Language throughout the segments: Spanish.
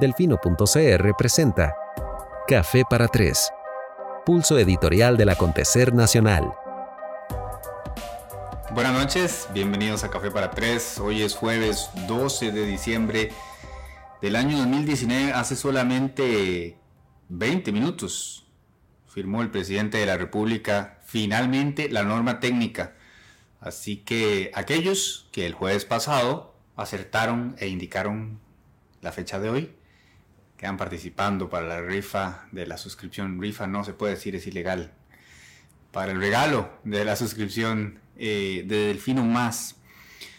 Delfino.cr presenta Café para Tres, pulso editorial del acontecer nacional. Buenas noches, bienvenidos a Café para Tres. Hoy es jueves 12 de diciembre del año 2019. Hace solamente 20 minutos firmó el presidente de la República finalmente la norma técnica. Así que aquellos que el jueves pasado acertaron e indicaron la fecha de hoy, quedan participando para la rifa de la suscripción. Rifa no se puede decir, es ilegal. Para el regalo de la suscripción eh, de Delfino Más.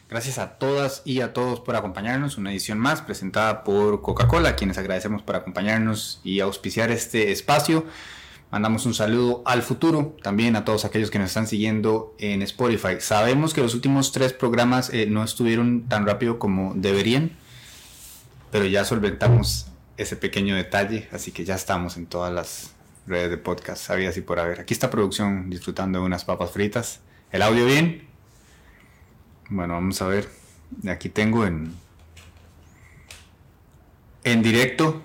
Gracias a todas y a todos por acompañarnos. Una edición más presentada por Coca-Cola, quienes agradecemos por acompañarnos y auspiciar este espacio. Mandamos un saludo al futuro, también a todos aquellos que nos están siguiendo en Spotify. Sabemos que los últimos tres programas eh, no estuvieron tan rápido como deberían, pero ya solventamos ese pequeño detalle, así que ya estamos en todas las redes de podcast, sabía así por haber. Aquí está producción disfrutando de unas papas fritas. ¿El audio bien? Bueno, vamos a ver. Aquí tengo en, en directo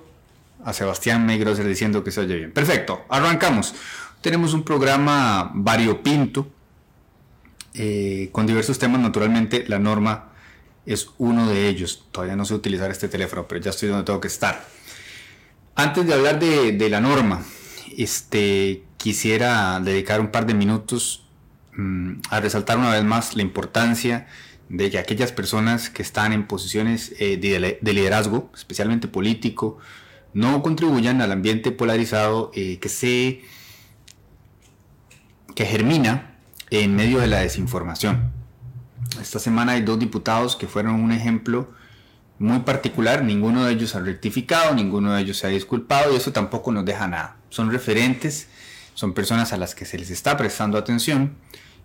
a Sebastián Meigroser diciendo que se oye bien. Perfecto, arrancamos. Tenemos un programa variopinto eh, con diversos temas. Naturalmente, la norma es uno de ellos. Todavía no sé utilizar este teléfono, pero ya estoy donde tengo que estar. Antes de hablar de, la norma, este, quisiera dedicar un par de minutos mm, a resaltar una vez más la importancia de que aquellas personas que están en posiciones eh, de liderazgo, especialmente político, no contribuyan al ambiente polarizado eh, que se que germina en medio de la desinformación. Esta semana hay dos diputados que fueron un ejemplo muy particular, ninguno de ellos ha rectificado, ninguno de ellos se ha disculpado y eso tampoco nos deja nada. Son referentes, son personas a las que se les está prestando atención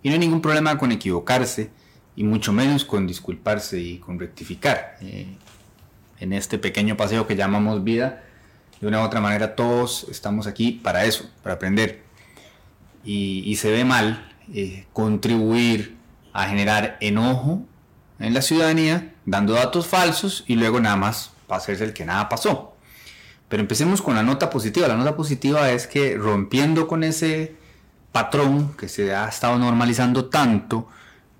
y no hay ningún problema con equivocarse y mucho menos con disculparse y con rectificar. Eh, en este pequeño paseo que llamamos vida, de una u otra manera todos estamos aquí para eso, para aprender. Y, se ve mal eh, contribuir a generar enojo en la ciudadanía, dando datos falsos y luego nada más hacerse el que nada pasó. Pero empecemos con la nota positiva. La nota positiva es que rompiendo con ese patrón que se ha estado normalizando tanto,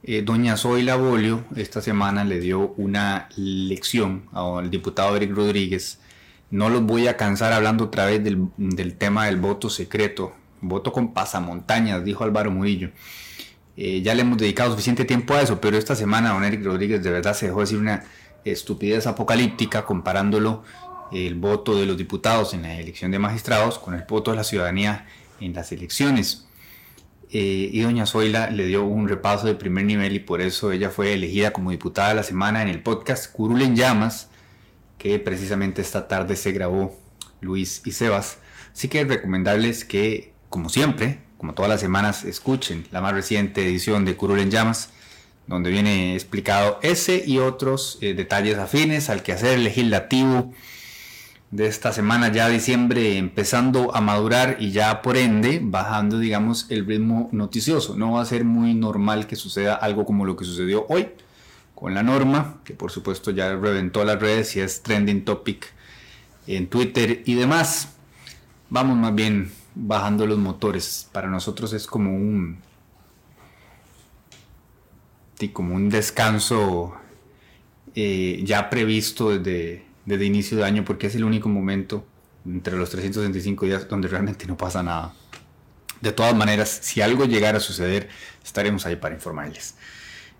eh, doña Zoila Bolio esta semana le dio una lección al diputado Eric Rodríguez no los voy a cansar hablando otra vez del, tema del voto secreto. Voto con pasamontañas, dijo Álvaro Murillo. Eh, ya le hemos dedicado suficiente tiempo a eso, pero esta semana don Eric Rodríguez de verdad se dejó decir una estupidez apocalíptica comparándolo el voto de los diputados en la elección de magistrados con el voto de la ciudadanía en las elecciones. Eh, y doña Zoila le dio un repaso de primer nivel y por eso ella fue elegida como diputada de la semana en el podcast Curul en Llamas, que precisamente esta tarde se grabó Luis y Sebas. Así que recomendarles que, como siempre, como todas las semanas, escuchen la más reciente edición de Curul en Llamas, donde viene explicado ese y otros eh, detalles afines al quehacer legislativo de esta semana, ya diciembre, empezando a madurar y ya por ende bajando, digamos, el ritmo noticioso. No va a ser muy normal que suceda algo como lo que sucedió hoy con la norma, que por supuesto ya reventó las redes y es trending topic en Twitter y demás. Vamos más bien bajando los motores. Para nosotros es como un como un descanso eh, ya previsto desde, desde inicio de año porque es el único momento entre los 365 días donde realmente no pasa nada. De todas maneras, si algo llegara a suceder, estaremos ahí para informarles.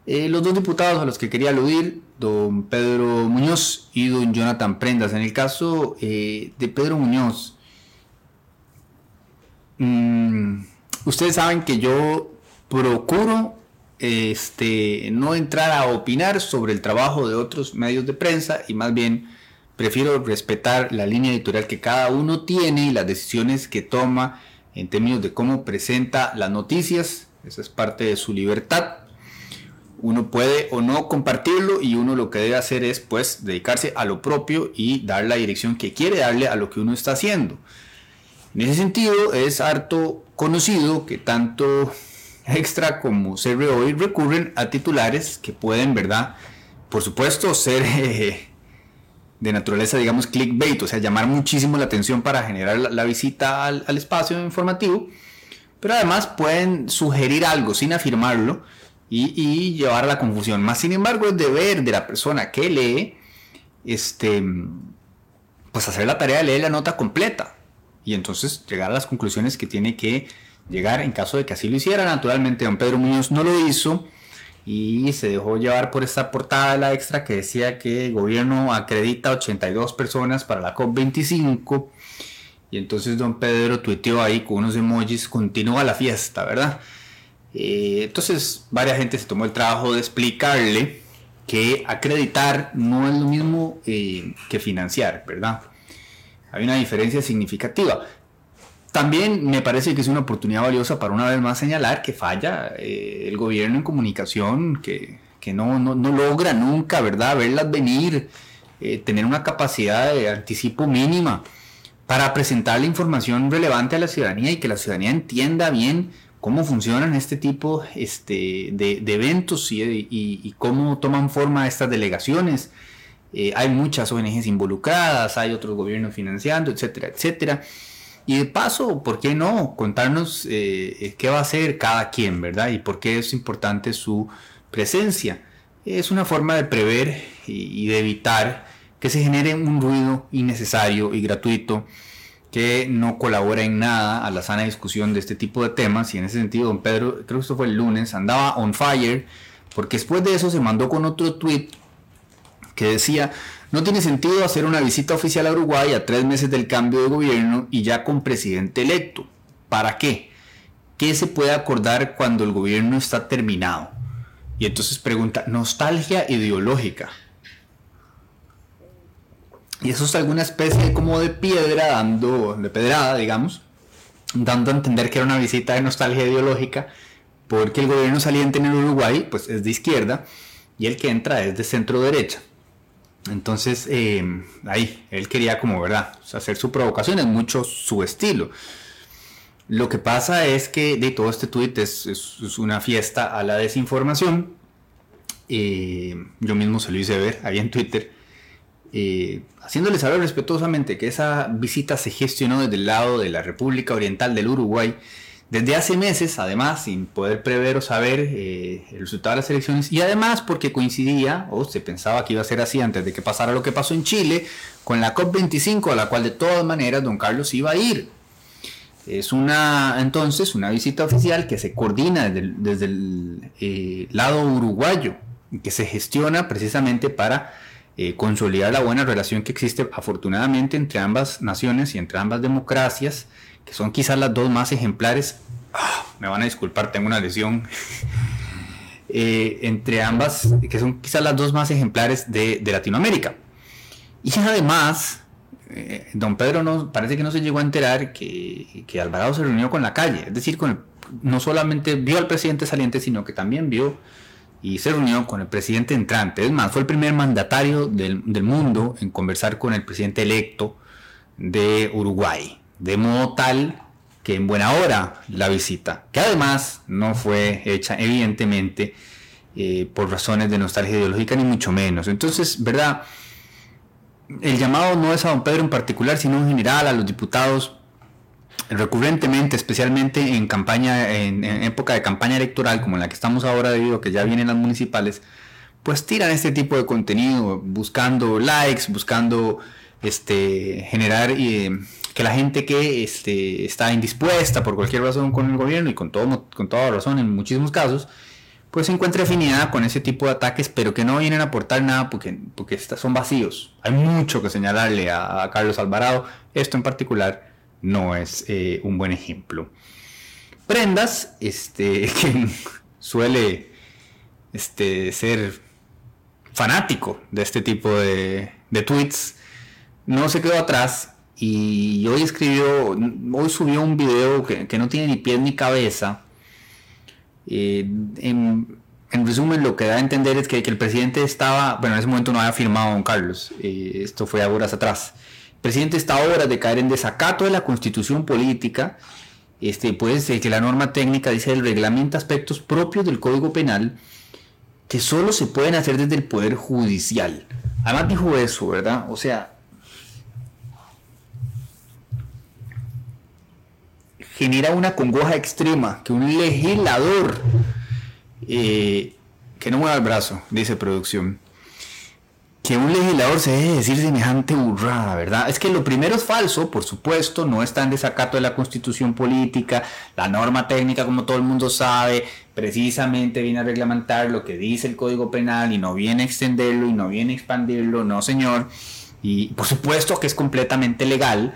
Eh, los dos diputados a los que quería aludir, don Pedro Muñoz y don Jonathan Prendas. En el caso eh, de Pedro Muñoz, mm, ustedes saben que yo procuro este, no entrar a opinar sobre el trabajo de otros medios de prensa y más bien prefiero respetar la línea editorial que cada uno tiene y las decisiones que toma en términos de cómo presenta las noticias. Esa es parte de su libertad uno puede o no compartirlo y uno lo que debe hacer es pues dedicarse a lo propio y dar la dirección que quiere darle a lo que uno está haciendo. En ese sentido es harto conocido que tanto Extra como CR hoy recurren a titulares que pueden, ¿verdad? Por supuesto, ser eh, de naturaleza, digamos, clickbait, o sea, llamar muchísimo la atención para generar la, visita al, espacio informativo, pero además pueden sugerir algo sin afirmarlo y, llevar a la confusión. Más sin embargo, es deber de la persona que lee, este, pues hacer la tarea de leer la nota completa y entonces llegar a las conclusiones que tiene que llegar en caso de que así lo hiciera. Naturalmente, don Pedro Muñoz no lo hizo y se dejó llevar por esta portada de la extra que decía que el gobierno acredita 82 personas para la COP25 y entonces don Pedro tuiteó ahí con unos emojis, continúa la fiesta, ¿verdad? Eh, entonces varias gente se tomó el trabajo de explicarle que acreditar no es lo mismo eh, que financiar, ¿verdad? Hay una diferencia significativa. También me parece que es una oportunidad valiosa para una vez más señalar que falla eh, el gobierno en comunicación, que, no, logra nunca, ¿verdad?, verlas venir, eh, tener una capacidad de anticipo mínima para presentar la información relevante a la ciudadanía y que la ciudadanía entienda bien cómo funcionan este tipo este, de, eventos y, cómo toman forma estas delegaciones. Eh, hay muchas ONGs involucradas, hay otros gobiernos financiando, etcétera, etcétera. Y de paso, ¿por qué no contarnos eh, qué va a hacer cada quien, verdad? Y por qué es importante su presencia. Es una forma de prever y, de evitar que se genere un ruido innecesario y gratuito que no colabora en nada a la sana discusión de este tipo de temas. Y en ese sentido, don Pedro, creo que esto fue el lunes, andaba on fire, porque después de eso se mandó con otro tweet que decía, no tiene sentido hacer una visita oficial a Uruguay a tres meses del cambio de gobierno y ya con presidente electo. ¿Para qué? ¿Qué se puede acordar cuando el gobierno está terminado? Y entonces pregunta, nostalgia ideológica. Y eso es alguna especie como de piedra dando, de pedrada, digamos, dando a entender que era una visita de nostalgia ideológica, porque el gobierno saliente en el Uruguay, pues es de izquierda, y el que entra es de centro derecha. Entonces, eh, ahí, él quería como, ¿verdad? hacer su provocación, es mucho su estilo. Lo que pasa es que de todo este tweet es, una fiesta a la desinformación. Eh, yo mismo se lo hice ver ahí en Twitter. Eh, haciéndole saber respetuosamente que esa visita se gestionó desde el lado de la República Oriental del Uruguay desde hace meses, además, sin poder prever o saber eh, el resultado de las elecciones, y además porque coincidía, o se pensaba que iba a ser así antes de que pasara lo que pasó en Chile, con la COP25, a la cual de todas maneras don Carlos iba a ir. Es una, entonces, una visita oficial que se coordina desde el, eh, lado uruguayo, que se gestiona precisamente para eh, consolidar la buena relación que existe afortunadamente entre ambas naciones y entre ambas democracias, que son quizás las dos más ejemplares, ah, me van a disculpar, tengo una lesión, eh, entre ambas, que son quizás las dos más ejemplares de, Latinoamérica. Y además, eh, don Pedro no, parece que no se llegó a enterar que, que Alvarado se reunió con la calle, es decir, con no solamente vio al presidente saliente, sino que también vio y se reunió con el presidente entrante. Es más, fue el primer mandatario del, del mundo en conversar con el presidente electo de Uruguay de modo tal que en buena hora la visita, que además no fue hecha evidentemente eh, por razones de nostalgia ideológica ni mucho menos. Entonces, ¿verdad? El llamado no es a don Pedro en particular, sino en general a los diputados recurrentemente, especialmente en campaña, en, época de campaña electoral como en la que estamos ahora debido a que ya vienen las municipales, pues tiran este tipo de contenido buscando likes, buscando este, generar eh, que la gente que este, está indispuesta por cualquier razón con el gobierno y con, todo, con toda razón en muchísimos casos, pues se encuentra afinidad con ese tipo de ataques, pero que no vienen a aportar nada porque, porque son vacíos. Hay mucho que señalarle a, Carlos Alvarado. Esto en particular no es eh, un buen ejemplo. Prendas, este, que suele este, ser fanático de este tipo de, de tweets, no se quedó atrás y hoy escribió, hoy subió un video que, no tiene ni pies ni cabeza. Eh, en, resumen, lo que da a entender es que, el presidente estaba, bueno, en ese momento no había firmado don Carlos, eh, esto fue a horas atrás. El presidente está a horas de caer en desacato de la constitución política, este, pues que la norma técnica dice el reglamento aspectos propios del Código Penal que solo se pueden hacer desde el Poder Judicial. Además dijo eso, ¿verdad? O sea, genera una congoja extrema que un legislador eh, que no mueva el brazo, dice producción, que un legislador se deje decir semejante burrada, ¿verdad? Es que lo primero es falso, por supuesto, no está en desacato de la constitución política, la norma técnica, como todo el mundo sabe, precisamente viene a reglamentar lo que dice el Código Penal y no viene a extenderlo y no viene a expandirlo, no señor, y por supuesto que es completamente legal,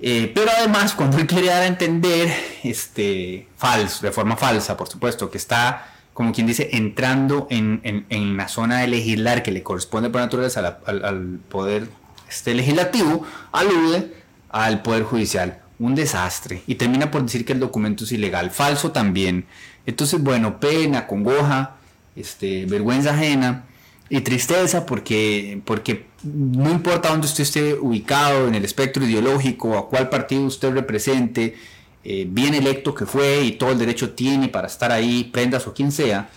eh, pero además, cuando él quiere dar a entender, este, falso, de forma falsa, por supuesto, que está, como quien dice, entrando en, en, la zona de legislar que le corresponde por naturaleza al, poder este, legislativo, alude al poder judicial. Un desastre. Y termina por decir que el documento es ilegal. Falso también. Entonces, bueno, pena, congoja, este, vergüenza ajena y tristeza porque, porque no importa dónde usted esté ubicado en el espectro ideológico, a cuál partido usted represente, eh, bien electo que fue y todo el derecho tiene para estar ahí, prendas o quien sea,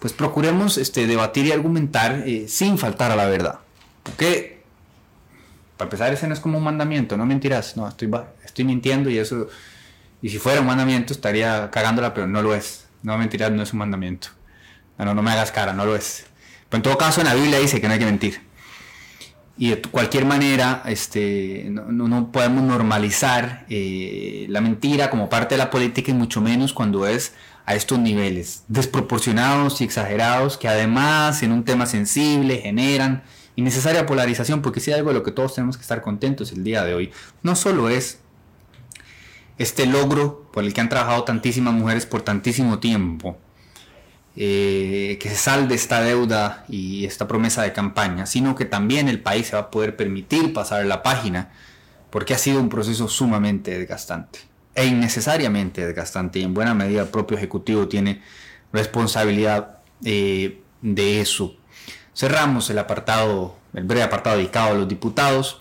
pues procuremos este, debatir y argumentar eh, sin faltar a la verdad. Porque, para empezar, ese no es como un mandamiento, no mentirás, no, estoy, estoy mintiendo y eso, y si fuera un mandamiento estaría cagándola, pero no lo es. No mentirás, no es un mandamiento. No, no me hagas cara, no lo es. Pero en todo caso, en la Biblia dice que no hay que mentir. Y de cualquier manera, este, no, podemos normalizar eh, la mentira como parte de la política y mucho menos cuando es a estos niveles desproporcionados y exagerados que además en un tema sensible generan innecesaria polarización porque si algo de lo que todos tenemos que estar contentos el día de hoy no solo es este logro por el que han trabajado tantísimas mujeres por tantísimo tiempo eh, que se salde esta deuda y esta promesa de campaña, sino que también el país se va a poder permitir pasar la página, porque ha sido un proceso sumamente desgastante e innecesariamente desgastante, y en buena medida el propio Ejecutivo tiene responsabilidad eh, de eso. Cerramos el apartado, el breve apartado dedicado a los diputados.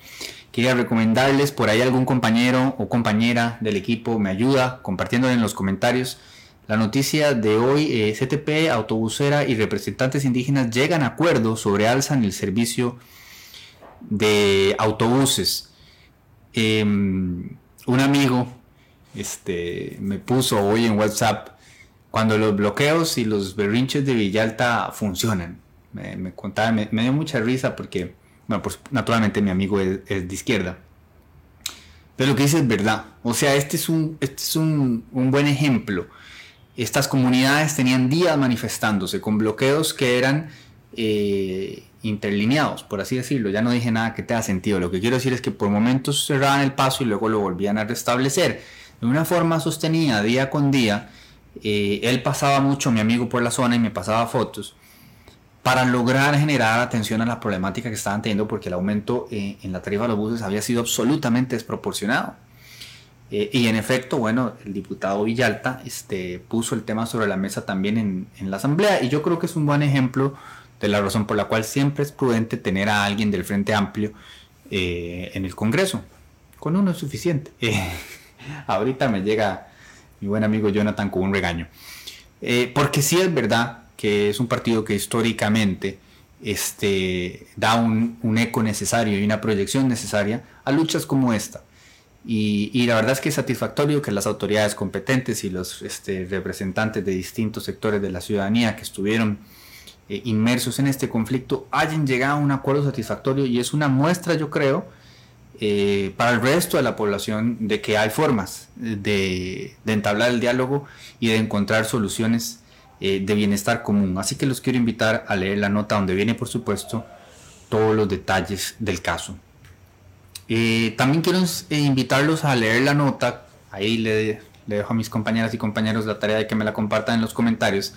Quería recomendarles por ahí algún compañero o compañera del equipo me ayuda compartiendo en los comentarios la noticia de hoy, eh, CTP, autobusera y representantes indígenas llegan a acuerdo sobre alza en el servicio de autobuses. Em, un amigo este, me puso hoy en WhatsApp cuando los bloqueos y los berrinches de Villalta funcionan. Me, contaba, me, dio mucha risa porque, bueno, pues naturalmente mi amigo es, de izquierda. Pero lo que dice es verdad. O sea, este es un, este es un, un buen ejemplo estas comunidades tenían días manifestándose con bloqueos que eran eh, interlineados, por así decirlo. Ya no dije nada que tenga sentido. Lo que quiero decir es que por momentos cerraban el paso y luego lo volvían a restablecer. De una forma sostenida, día con día, eh, él pasaba mucho, mi amigo, por la zona y me pasaba fotos para lograr generar atención a la problemática que estaban teniendo porque el aumento eh, en la tarifa de los buses había sido absolutamente desproporcionado. Eh, y en efecto, bueno, el diputado Villalta este, puso el tema sobre la mesa también en, la Asamblea y yo creo que es un buen ejemplo de la razón por la cual siempre es prudente tener a alguien del Frente Amplio eh, en el Congreso. Con uno es suficiente. Eh, ahorita me llega mi buen amigo Jonathan con un regaño. porque sí es verdad que es un partido que históricamente este, da un, un eco necesario y una proyección necesaria a luchas como esta y, la verdad es que es satisfactorio que las autoridades competentes y los este, representantes de distintos sectores de la ciudadanía que estuvieron eh, inmersos en este conflicto hayan llegado a un acuerdo satisfactorio y es una muestra, yo creo, eh, para el resto de la población de que hay formas de, entablar el diálogo y de encontrar soluciones eh, de bienestar común. Así que los quiero invitar a leer la nota donde viene, por supuesto, todos los detalles del caso. Eh, también quiero eh, invitarlos a leer la nota. Ahí le, dejo a mis compañeras y compañeros la tarea de que me la compartan en los comentarios.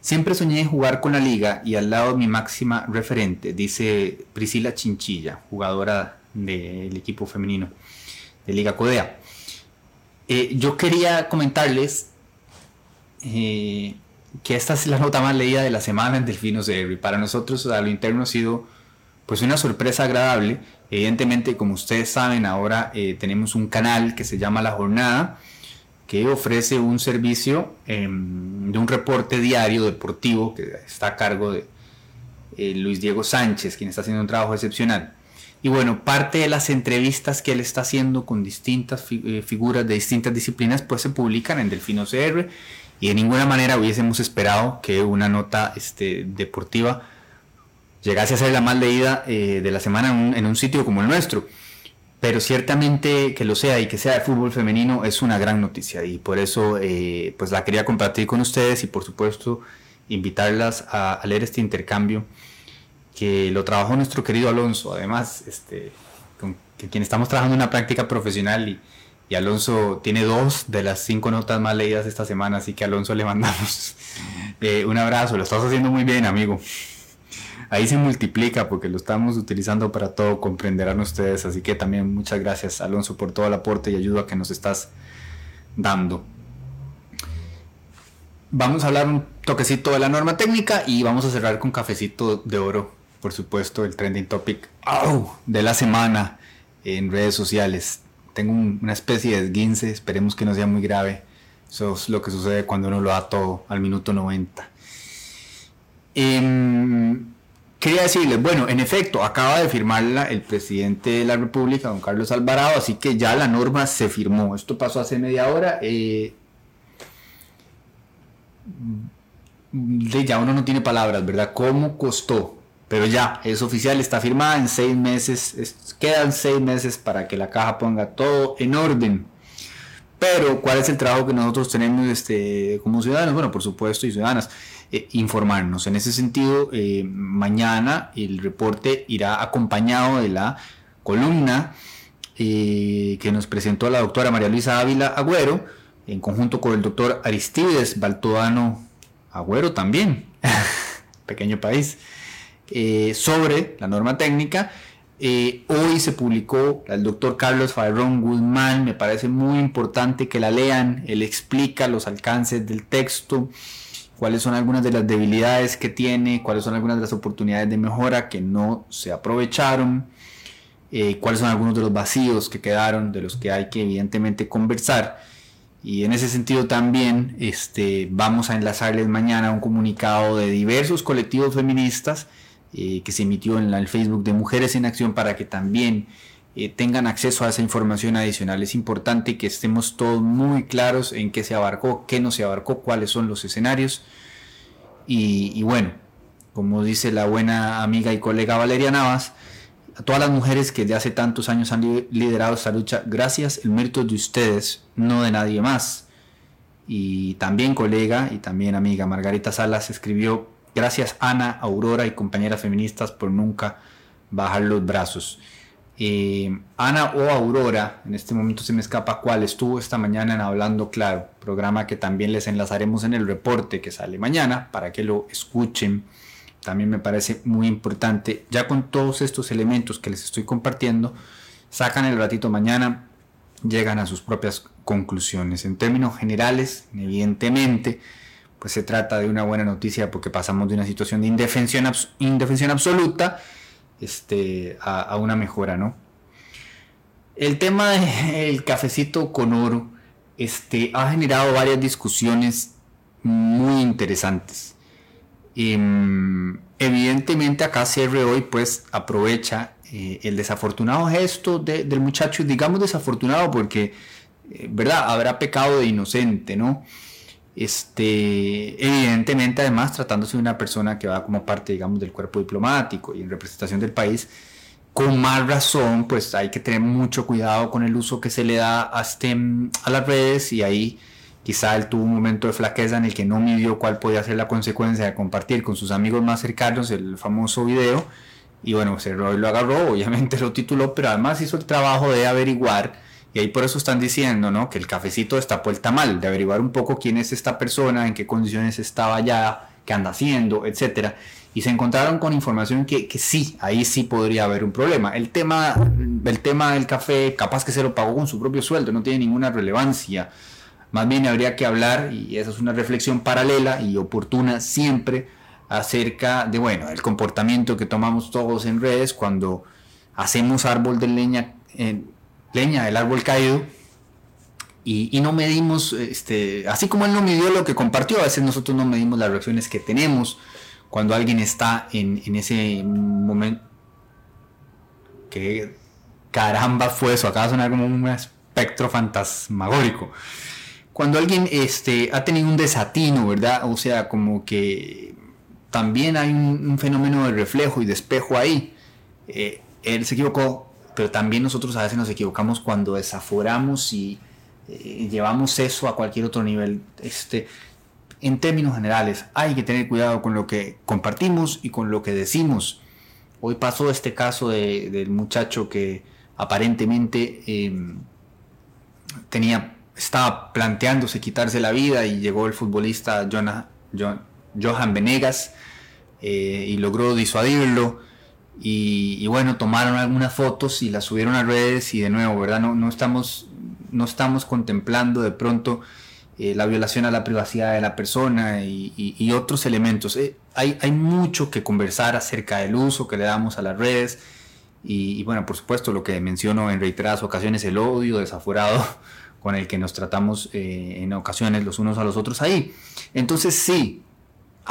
Siempre soñé jugar con la liga y al lado mi máxima referente, dice Priscila Chinchilla, jugadora del equipo femenino de Liga Codea. Eh, yo quería comentarles que esta es la nota más leída de la semana en Delfinos de Para nosotros a lo interno ha sido pues una sorpresa agradable Evidentemente, como ustedes saben, ahora eh, tenemos un canal que se llama La Jornada, que ofrece un servicio em, de un reporte diario deportivo que está a cargo de, eh, Luis Diego Sánchez, quien está haciendo un trabajo excepcional. Y bueno, parte de las entrevistas que él está haciendo con distintas eh, figuras de distintas disciplinas, pues se publican en Delfino CR y de ninguna manera hubiésemos esperado que una nota este, deportiva llegase a ser la más leída eh, de la semana en un, sitio como el nuestro. Pero ciertamente que lo sea y que sea de fútbol femenino es una gran noticia y por eso eh, pues la quería compartir con ustedes y por supuesto invitarlas a leer este intercambio que lo trabajó nuestro querido Alonso, además, este, con quien estamos trabajando en una práctica profesional y, Alonso tiene dos de las cinco notas más leídas esta semana, así que a Alonso le mandamos eh, un abrazo, lo estás haciendo muy bien, amigo. Ahí se multiplica porque lo estamos utilizando para todo, comprenderán ustedes, así que también muchas gracias Alonso por todo el aporte y ayuda que nos estás dando. Vamos a hablar un toquecito de la norma técnica y vamos a cerrar con cafecito de oro por supuesto, el trending topic de la semana en redes sociales. Tengo una especie de esguince, esperemos que no sea muy grave. Eso es lo que sucede cuando uno lo da todo al minuto 90. Em, quería decirles, bueno, en efecto, acaba de firmarla el presidente de la República, don Carlos Alvarado, así que ya la norma se firmó. Esto pasó hace media hora. Eh, ya uno no tiene palabras, ¿verdad? ¿Cómo costó pero ya, es oficial, está firmada en seis meses, quedan seis meses para que la caja ponga todo en orden. Pero, ¿cuál es el trabajo que nosotros tenemos este, como ciudadanos? Bueno, por supuesto, y ciudadanas, eh, informarnos. En ese sentido, eh, mañana el reporte irá acompañado de la columna eh, que nos presentó la doctora María Luisa Ávila Agüero, en conjunto con el doctor Aristides Baltodano Agüero también, pequeño país. Sobre la norma técnica. Hoy se publicó el doctor Carlos Farrón Guzmán, me parece muy importante que la lean, él explica los alcances del texto, cuáles son algunas de las debilidades que tiene, cuáles son algunas de las oportunidades de mejora que no se aprovecharon, eh, cuáles son algunos de los vacíos que quedaron, de los que hay que evidentemente conversar. Y en ese sentido también este, vamos a enlazarles mañana un comunicado de diversos colectivos feministas eh, que se emitió en el Facebook de Mujeres en Acción para que también eh, tengan acceso a esa información adicional. Es importante que estemos todos muy claros en qué se abarcó, qué no se abarcó, cuáles son los escenarios. Y, bueno, como dice la buena amiga y colega Valeria Navas, a todas las mujeres que de hace tantos años han liderado esta lucha, gracias, el mérito de ustedes, no de nadie más. Y también colega y también amiga Margarita Salas escribió Gracias Ana, Aurora y compañeras feministas por nunca bajar los brazos. Eh, Ana o Aurora, en este momento se me escapa cuál, estuvo esta mañana en Hablando Claro, programa que también les enlazaremos en el reporte que sale mañana para que lo escuchen. También me parece muy importante, ya con todos estos elementos que les estoy compartiendo, sacan el ratito mañana, llegan a sus propias conclusiones. En términos generales, evidentemente, pues se trata de una buena noticia porque pasamos de una situación de indefensión, indefensión absoluta este, a, una mejora, ¿no? El tema del cafecito con oro este, ha generado varias discusiones muy interesantes. Em, evidentemente acá CR hoy pues aprovecha eh, el desafortunado gesto del muchacho, digamos desafortunado porque, eh, ¿verdad? Habrá pecado de inocente, ¿no? Este, evidentemente, además, tratándose de una persona que va como parte, digamos, del cuerpo diplomático y en representación del país, con más razón, pues hay que tener mucho cuidado con el uso que se le da a, este, a las redes y ahí quizá él tuvo un momento de flaqueza en el que no midió cuál podía ser la consecuencia de compartir con sus amigos más cercanos el famoso video y bueno, se lo agarró, obviamente lo tituló, pero además hizo el trabajo de averiguar y ahí por eso están diciendo, ¿no? Que el cafecito está puesta mal, de averiguar un poco quién es esta persona, en qué condiciones estaba allá, qué anda haciendo, etcétera. Y se encontraron con información que, que, sí, ahí sí podría haber un problema. El tema, el tema del café, capaz que se lo pagó con su propio sueldo, no tiene ninguna relevancia. Más bien habría que hablar, y esa es una reflexión paralela y oportuna siempre, acerca de, bueno, el comportamiento que tomamos todos en redes cuando hacemos árbol de leña en leña del árbol caído y, no medimos, este, así como él no midió lo que compartió, a veces nosotros no medimos las reacciones que tenemos cuando alguien está en, en ese momento. Que caramba fue eso, acaba de sonar como un espectro fantasmagórico. Cuando alguien este, ha tenido un desatino, ¿verdad? O sea, como que también hay un, fenómeno de reflejo y de espejo ahí. Eh, él se equivocó, pero también nosotros a veces nos equivocamos cuando desaforamos y eh, llevamos eso a cualquier otro nivel. Este, en términos generales, hay que tener cuidado con lo que compartimos y con lo que decimos. Hoy pasó este caso del muchacho que aparentemente em, tenía, estaba planteándose quitarse la vida y llegó el futbolista Johan Venegas eh, y logró disuadirlo. Y, bueno, tomaron algunas fotos y las subieron a redes y de nuevo, ¿verdad? No, no, estamos, no estamos contemplando de pronto eh, la violación a la privacidad de la persona y, otros elementos. Eh, hay, hay, mucho que conversar acerca del uso que le damos a las redes y, bueno, por supuesto, lo que menciono en reiteradas ocasiones, el odio desaforado con el que nos tratamos eh, en ocasiones los unos a los otros ahí. Entonces sí,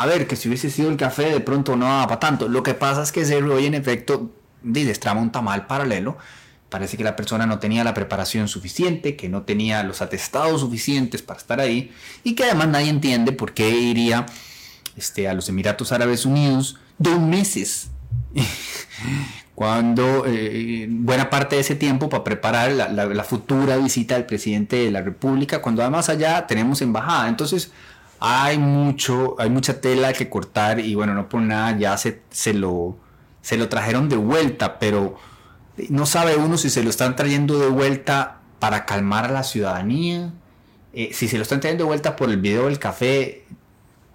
a ver, que si hubiese sido el café de pronto no va para tanto. Lo que pasa es que ese hoy en efecto destrama un tamal paralelo Parece que la persona no tenía la preparación suficiente, que no tenía los atestados suficientes para estar ahí y que además nadie entiende por qué iría este, a los Emiratos Árabes Unidos dos meses. cuando eh, buena parte de ese tiempo para preparar la, futura visita del presidente de la República, cuando además allá tenemos embajada. Entonces hay mucho, hay mucha tela que cortar y bueno, no por nada ya se, se, lo, se lo trajeron de vuelta, pero no sabe uno si se lo están trayendo de vuelta para calmar a la ciudadanía, eh, si se lo están trayendo de vuelta por el video del café,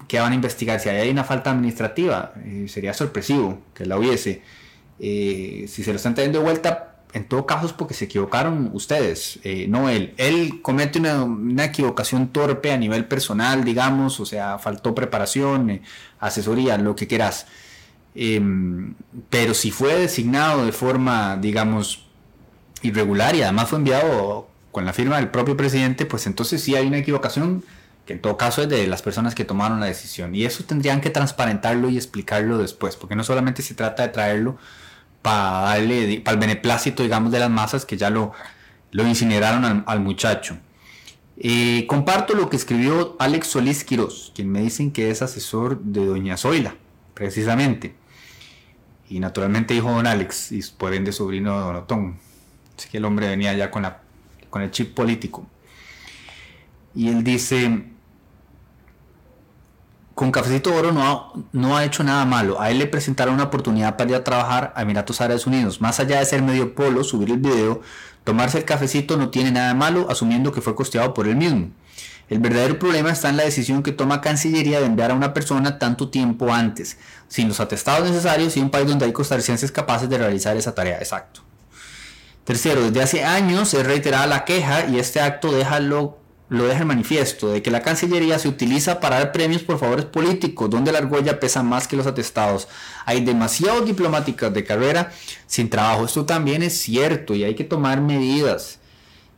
que van a investigar? Si hay una falta administrativa, eh, sería sorpresivo que la hubiese. Eh, si se lo están trayendo de vuelta, en todo caso es porque se equivocaron ustedes, no él. Él comete una, equivocación torpe a nivel personal, digamos, o sea, faltó preparación, asesoría, lo que quieras. Em, pero si fue designado de forma, digamos, irregular y además fue enviado con la firma del propio presidente, pues entonces sí hay una equivocación que en todo caso es de las personas que tomaron la decisión. Y eso tendrían que transparentarlo y explicarlo después, porque no solamente se trata de traerlo para darle, para el beneplácito, digamos, de las masas que ya lo, incineraron al, muchacho. Eh, comparto lo que escribió Alex Solís Quiroz, quien me dicen que es asesor de Doña Zoila, precisamente y naturalmente hijo de don Alex y por ende sobrino de don Otón. Así que el hombre venía ya con el chip político. Y él dice, con Cafecito Oro no ha, no ha hecho nada malo. A él le presentaron una oportunidad para ir a trabajar a Emiratos Árabes Unidos. Más allá de ser medio polo, subir el video, tomarse el cafecito no tiene nada malo, asumiendo que fue costeado por él mismo. El verdadero problema está en la decisión que toma Cancillería de enviar a una persona tanto tiempo antes, sin los atestados necesarios y un país donde hay costarricenses capaces de realizar esa tarea. Exacto. Tercero, desde hace años es reiterada la queja y este acto deja lo, lo deja el manifiesto de que la Cancillería se utiliza para dar premios por favores políticos, donde la argolla pesa más que los atestados. Hay demasiados diplomáticos de carrera sin trabajo. Esto también es cierto y hay que tomar medidas.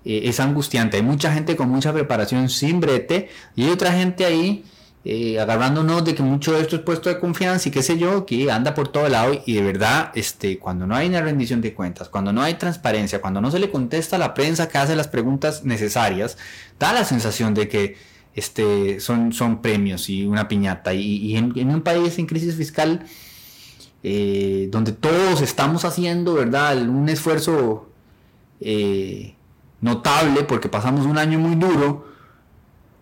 Eh, es angustiante. Hay mucha gente con mucha preparación sin brete y hay otra gente ahí eh, agarrándonos de que mucho de esto es puesto de confianza y qué sé yo, que anda por todo lado y de verdad, este, cuando no hay una rendición de cuentas, cuando no hay transparencia, cuando no se le contesta a la prensa que hace las preguntas necesarias, da la sensación de que este, son, son premios y una piñata. Y, en, un país en crisis fiscal, eh, donde todos estamos haciendo, ¿verdad? Un esfuerzo notable porque pasamos un año muy duro,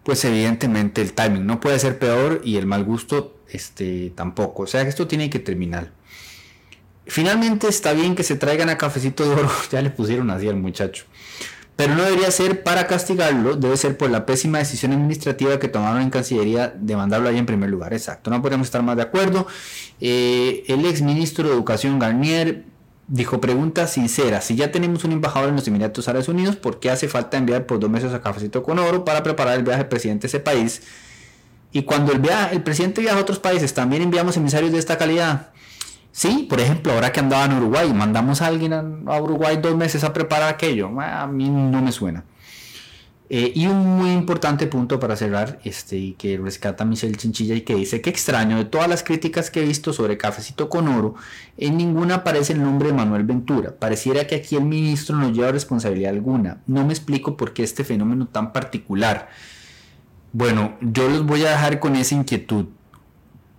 pues evidentemente el timing no puede ser peor y el mal gusto este, tampoco. O sea que esto tiene que terminar. Finalmente está bien que se traigan a cafecito de oro, ya le pusieron así al muchacho. Pero no debería ser para castigarlo, debe ser por la pésima decisión administrativa que tomaron en Cancillería de mandarlo ahí en primer lugar. Exacto, no podemos estar más de acuerdo. Eh, el ex ministro de Educación Garnier Dijo, pregunta sincera, si ya tenemos un embajador en los Emiratos Árabes Unidos, ¿por qué hace falta enviar por dos meses a Cafecito con Oro para preparar el viaje del presidente de ese país? Y cuando el, el presidente viaja a otros países, ¿también enviamos emisarios de esta calidad? Sí, por ejemplo, ahora que andaba en Uruguay, mandamos a alguien a, Uruguay dos meses a preparar aquello. A mí no me suena. Eh, y un muy importante punto para cerrar, este, que rescata Michelle Chinchilla y que dice que extraño, de todas las críticas que he visto sobre Cafecito con Oro, en ninguna aparece el nombre de Manuel Ventura. Pareciera que aquí el ministro no lleva responsabilidad alguna. No me explico por qué este fenómeno tan particular. Bueno, yo los voy a dejar con esa inquietud.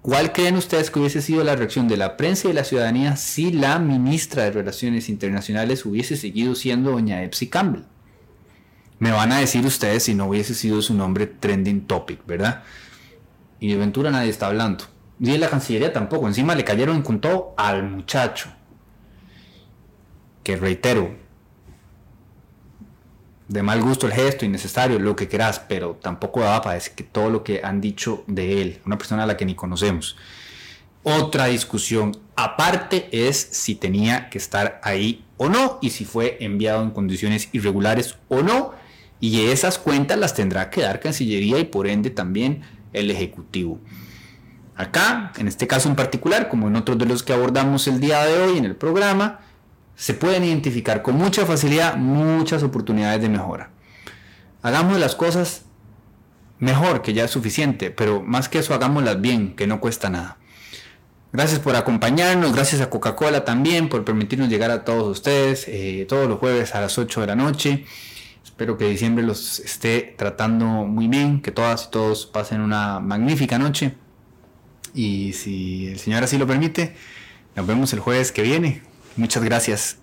¿Cuál creen ustedes que hubiese sido la reacción de la prensa y de la ciudadanía si la ministra de Relaciones Internacionales hubiese seguido siendo doña Epsi Campbell? Me van a decir ustedes si no hubiese sido su nombre trending topic, ¿verdad? Y de Ventura nadie está hablando. Y de la Cancillería tampoco. Encima le cayeron con todo al muchacho. Que reitero, de mal gusto el gesto, innecesario, lo que quieras, pero tampoco daba para decir que todo lo que han dicho de él, una persona a la que ni conocemos. Otra discusión aparte es si tenía que estar ahí o no y si fue enviado en condiciones irregulares o no y esas cuentas las tendrá que dar Cancillería y por ende también el Ejecutivo. Acá, en este caso en particular, como en otros de los que abordamos el día de hoy en el programa, se pueden identificar con mucha facilidad muchas oportunidades de mejora. Hagamos las cosas mejor, que ya es suficiente, pero más que eso, hagámoslas bien, que no cuesta nada. Gracias por acompañarnos, gracias a Coca-Cola también por permitirnos llegar a todos ustedes eh, todos los jueves a las 8 de la noche. Espero que diciembre los esté tratando muy bien, que todas y todos pasen una magnífica noche. Y si el Señor así lo permite, nos vemos el jueves que viene. Muchas gracias.